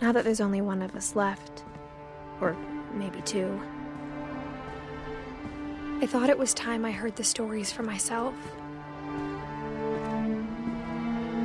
Now that there's only one of us left, or maybe two, I thought it was time I heard the stories for myself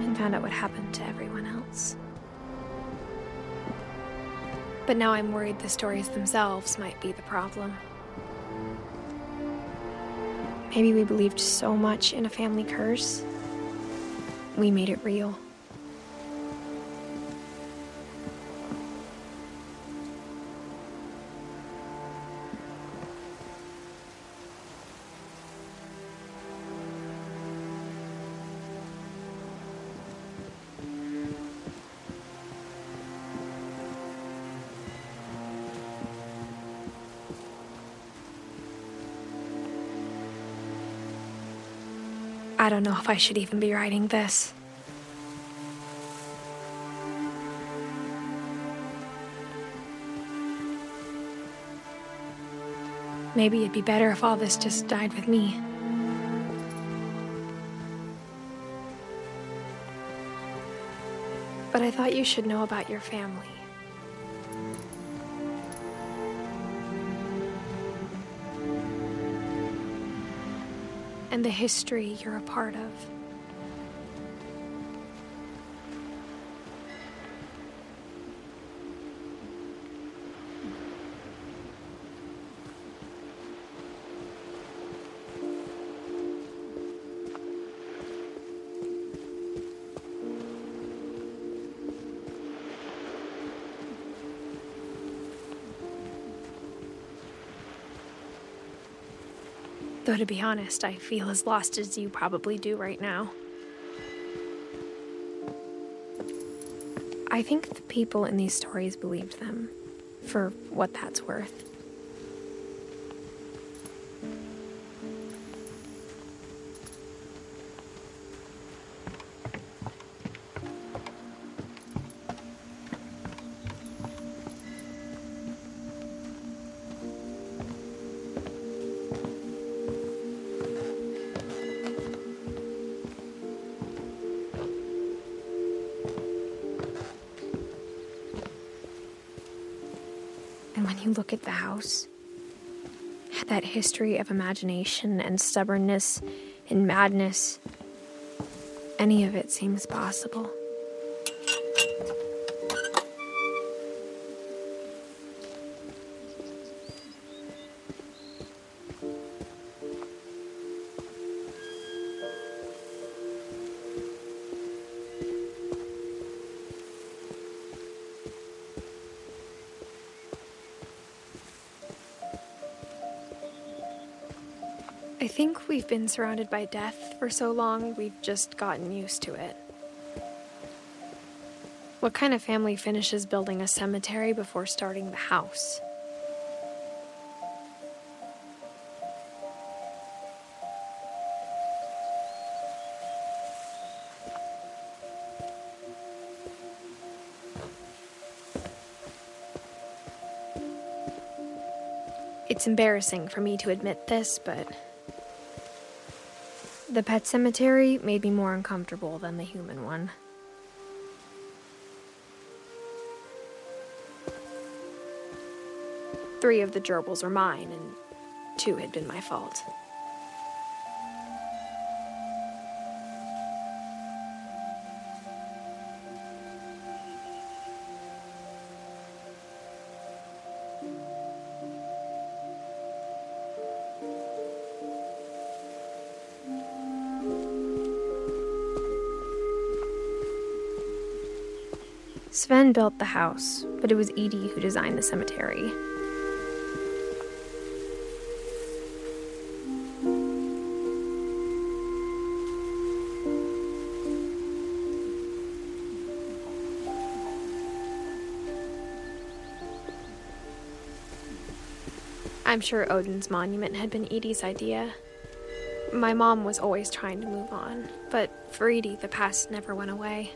and found out what happened to everyone else. But now I'm worried the stories themselves might be the problem. Maybe we believed so much in a family curse, we made it real. I don't know if I should even be writing this. Maybe it'd be better if all this just died with me. But I thought you should know about your family. And the history you're a part of. Though, to be honest, I feel as lost as you probably do right now. I think the people in these stories believed them, for what that's worth. And when you look at the house, at that history of imagination and stubbornness and madness, any of it seems possible. I think we've been surrounded by death for so long, we've just gotten used to it. What kind of family finishes building a cemetery before starting the house? It's embarrassing for me to admit this, but the pet cemetery made me more uncomfortable than the human one. Three of the gerbils are mine, and two had been my fault. Sven built the house, but it was Edie who designed the cemetery. I'm sure Odin's monument had been Edie's idea. My mom was always trying to move on, but for Edie, the past never went away.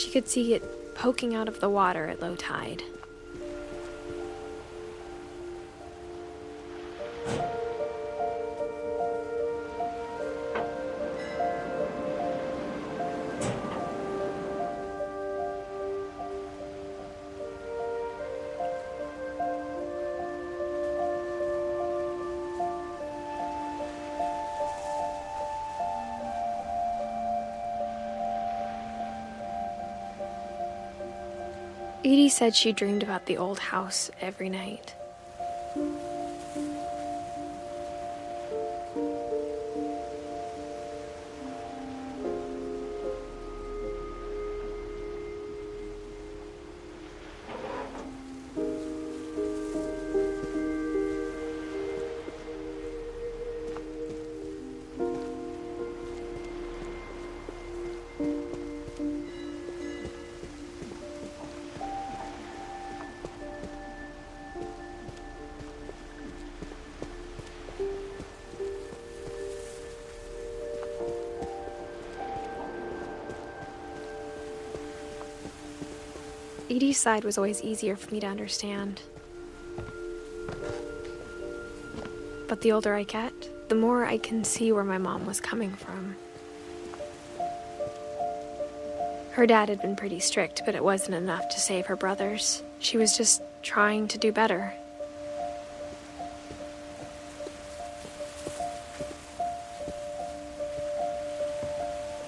She could see it poking out of the water at low tide. Edie said she dreamed about the old house every night. Edie's side was always easier for me to understand. But the older I get, the more I can see where my mom was coming from. Her dad had been pretty strict, but it wasn't enough to save her brothers. She was just trying to do better.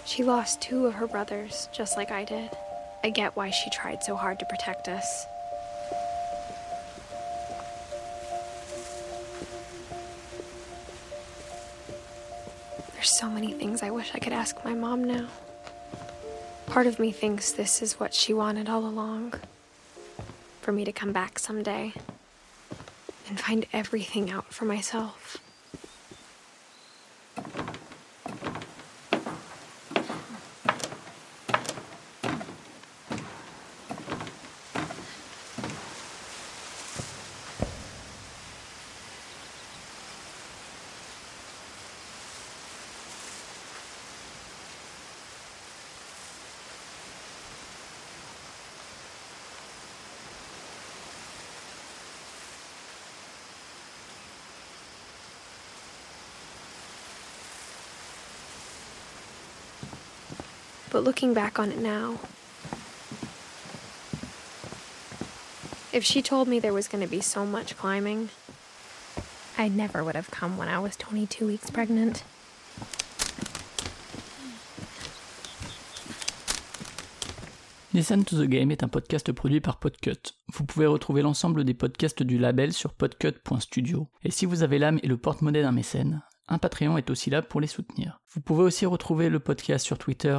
She lost two of her brothers, just like I did. I get why she tried so hard to protect us. There's so many things I wish I could ask my mom now. Part of me thinks this is what she wanted all along for me to come back someday and find everything out for myself. But looking back on it now, if she told me there was going to be so much climbing, I never would have come when I was 22 weeks pregnant. Listen to the Game est un podcast produit par Podcut. Vous pouvez retrouver l'ensemble des podcasts du label sur podcut.studio. Et si vous avez l'âme et le porte-monnaie d'un mécène, un Patreon est aussi là pour les soutenir. Vous pouvez aussi retrouver le podcast sur Twitter